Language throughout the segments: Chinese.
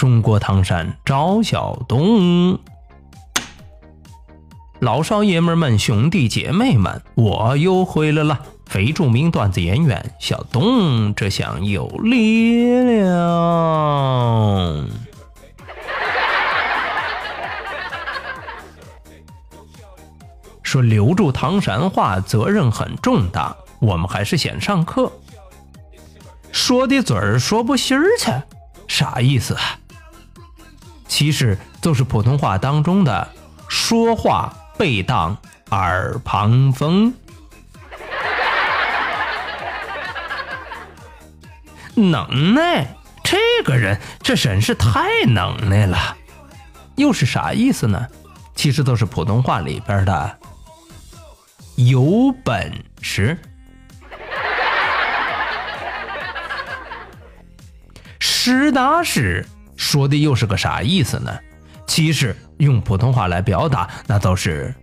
中国唐山赵小东，老少爷们们、兄弟姐妹们，我又回来了！非著名段子演员小东，这厢有力量。说留住唐山话责任很重大，我们还是先上课。说的嘴儿说不心儿去，啥意思啊？其实就是普通话当中的说话背当耳旁风。能耐，这个人这真是太能耐了。又是啥意思呢？其实都是普通话里边的有本事。实打实说的又是个啥意思呢？其实用普通话来表达，那都是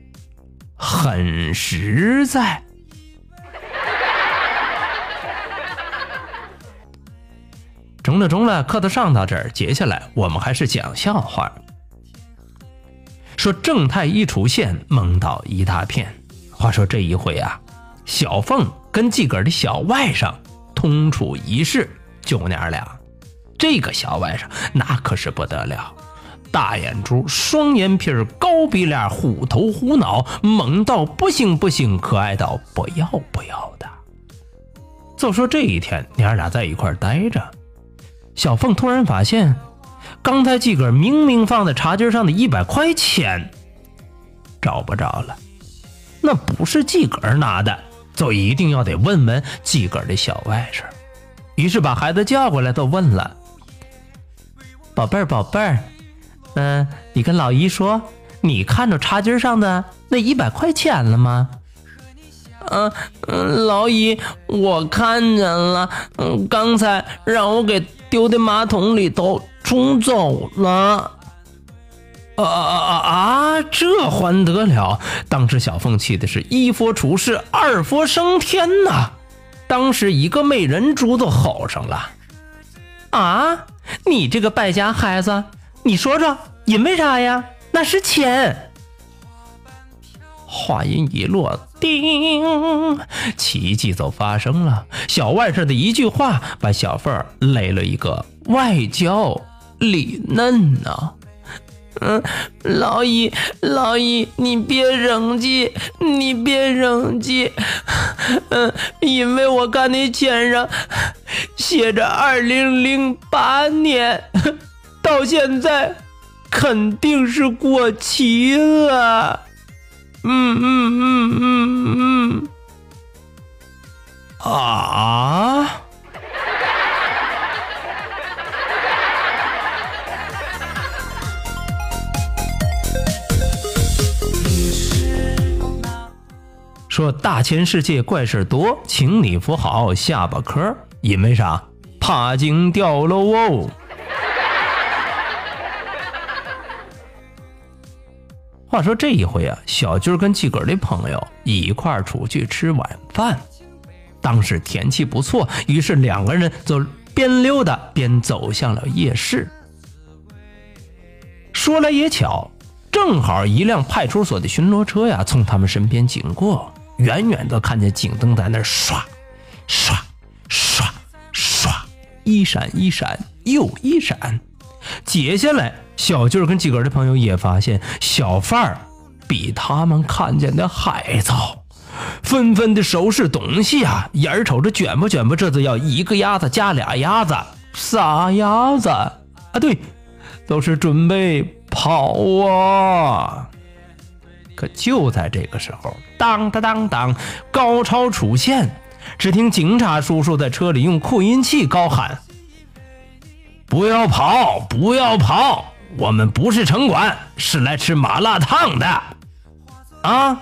很实在。中了中了，课都上到这儿，接下来我们还是讲笑话。说正太一出现，蒙到一大片。话说这一回啊，小凤跟自个儿的小外甥同处一室，就娘俩。这个小外甥那可是不得了，大眼珠、双眼皮、高鼻梁、虎头虎脑，萌到不行不行，可爱到不要不要的。就说这一天，娘俩在一块待着，小凤突然发现，刚才自个明明放在茶几上的一百块钱找不着了，那不是自个拿的，就一定要得问问自个的小外甥。于是把孩子叫过来，都问了。宝贝儿，宝贝儿，嗯，你跟老姨说，你看着茶几上的那一百块钱了吗？嗯嗯，老姨，我看见了，嗯，刚才让我给丢在马桶里头冲走了。啊啊啊啊！这还得了？当时小凤气的是一佛出世，二佛升天呐！当时一个美人猪都吼上了。啊！你这个败家孩子，你说说，因为啥呀？那是钱。话音一落，叮，奇迹就发生了。小外甥的一句话，把小凤儿累了一个外焦里嫩呢。嗯，老姨，老姨，你别生气，你别生气。嗯，因为我看那签上写着二零零八年，到现在肯定是过期了。嗯嗯嗯嗯嗯。啊？说大千世界怪事多，请你扶好下巴颏因为啥？怕惊掉了哦。话说这一回啊，小军跟自个儿的朋友一块出去吃晚饭，当时天气不错，于是两个人就边溜达边走向了夜市。说来也巧，正好一辆派出所的巡逻车呀从他们身边经过。远远的看见警灯在那刷，刷，刷，刷，一闪一闪又一闪。接下来，小俊跟几个的朋友也发现小贩儿比他们看见的还早，纷纷的收拾东西啊，眼瞅着卷吧卷吧，这就要一个鸭子加俩鸭子，仨鸭子啊，对，都是准备跑啊。可就在这个时候，当当当当，高潮出现。只听警察叔叔在车里用扩音器高喊：“不要跑，不要跑，我们不是城管，是来吃麻辣烫的。啊！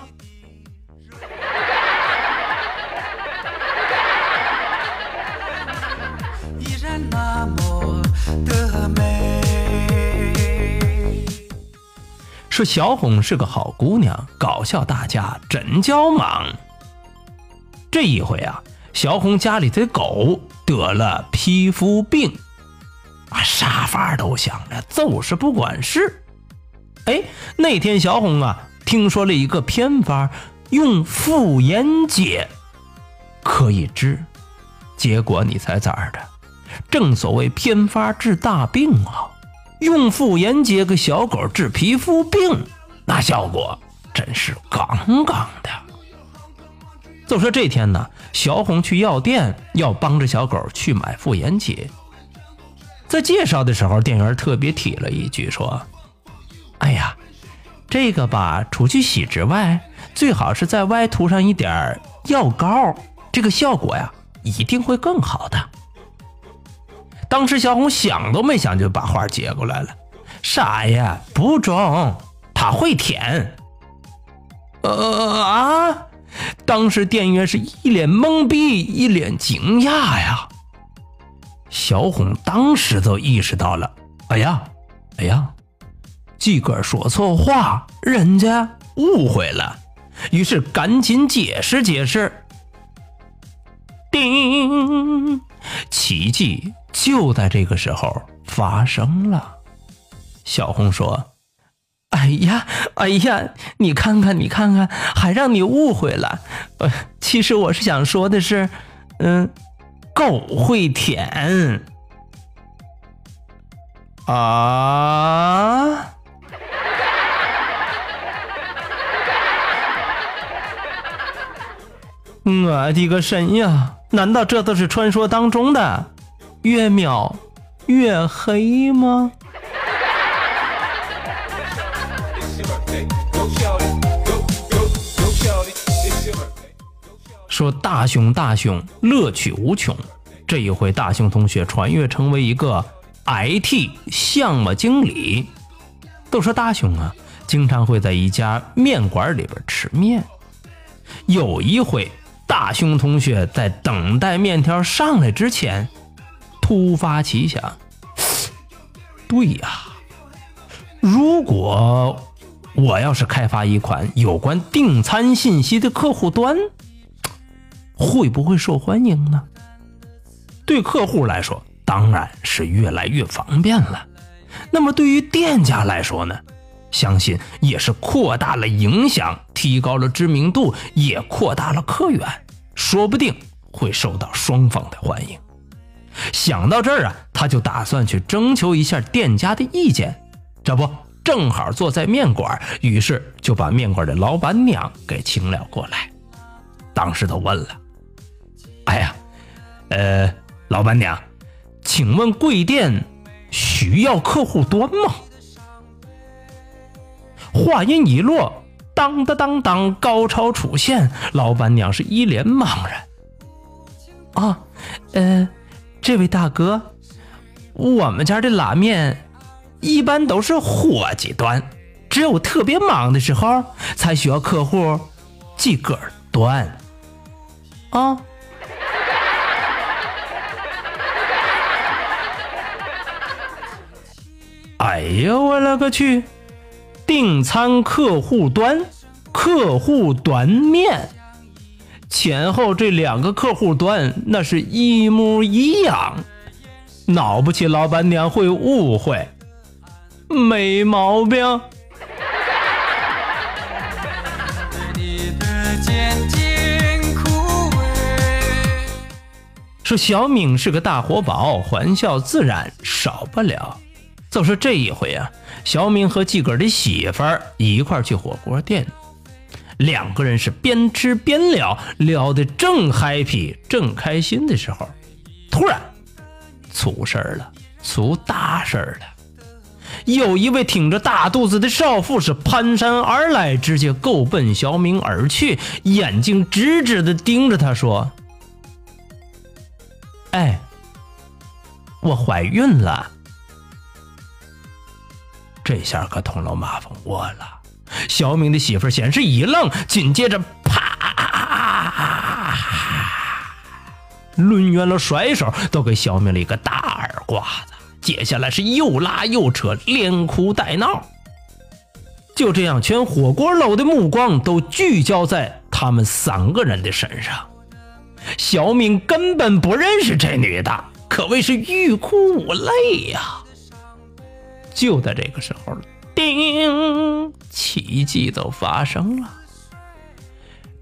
说小红是个好姑娘，搞笑大家真叫忙。这一回啊，小红家里的狗得了皮肤病，啊，啥法都想着，就是不管事。哎，那天小红啊，听说了一个偏方，用妇炎洁可以治。结果你猜咋的？正所谓偏方治大病啊，用妇炎洁给小狗治皮肤病，那效果真是杠杠的。就说这天呢，小红去药店要帮着小狗去买妇炎洁，在介绍的时候，店员特别提了一句说：“哎呀，这个吧，除去洗之外，最好是在外涂上一点药膏，这个效果呀，一定会更好的。”当时小红想都没想就把话接过来了，啥呀？不中，他会舔。呃啊！当时店员是一脸懵逼，一脸惊讶呀。小红当时就意识到了，哎呀，哎呀，自个儿说错话，人家误会了，于是赶紧解释解释。叮，奇迹就在这个时候发生了。小红说：“哎呀，哎呀，你看看，你看看，还让你误会了。呃，其实我是想说的是，嗯，狗会舔啊。”我的个神呀！难道这都是传说当中的越描越黑吗？说大熊大熊乐趣无穷，这一回大熊同学穿越成为一个 IT 项目经理。都说大熊啊，经常会在一家面馆里边吃面。有一回。大熊同学在等待面条上来之前，突发奇想：对呀，如果我要是开发一款有关订餐信息的客户端，会不会受欢迎呢？对客户来说，当然是越来越方便了。那么对于店家来说呢？相信也是扩大了影响，提高了知名度，也扩大了客源，说不定会受到双方的欢迎。想到这儿啊，他就打算去征求一下店家的意见。这不正好坐在面馆，于是就把面馆的老板娘给请了过来。当时都问了：“哎呀，呃，老板娘，请问贵店需要客户端吗？”话音一落，当当当当，高潮出现，老板娘是一脸茫然。啊，呃，这位大哥，我们家的拉面一般都是伙计端，只有特别忙的时候才需要客户自个儿端。啊，呀，我勒个去！订餐客户端，客户端面，前后这两个客户端那是一模一样，闹不起老板娘会误会，没毛病。说小敏是个大活宝，欢笑自然少不了。就说这一回啊，小明和自个儿的媳妇儿一块儿去火锅店，两个人是边吃边聊，聊得正 happy 正开心的时候，突然出事儿了，出大事儿了。有一位挺着大肚子的少妇是攀山而来，直接够奔小敏而去，眼睛直直的盯着他说：“哎，我怀孕了。”这下可捅了马蜂窝了。小敏的媳妇儿先是一愣，紧接着啪，抡圆了甩手都给小敏了一个大耳刮子。接下来是又拉又扯，连哭带闹。就这样，全火锅楼的目光都聚焦在他们三个人的身上。小敏根本不认识这女的，可谓是欲哭无泪呀。就在这个时候，叮，奇迹都发生了。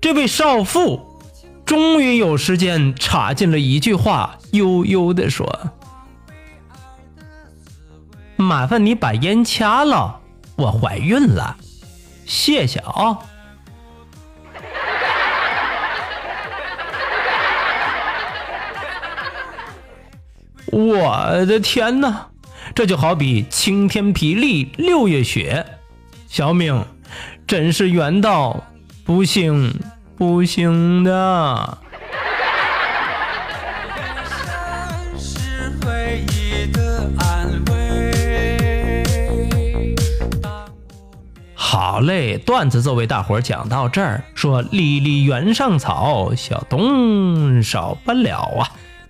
这位少妇终于有时间插进了一句话，悠悠地说：“麻烦你把烟掐了，我怀孕了，谢谢啊。”我的天哪！这就好比晴天霹雳，六月雪。小明，真是冤到不行不行的。好嘞，段子就为大伙儿讲到这儿。说离离原上草，小东少不了啊。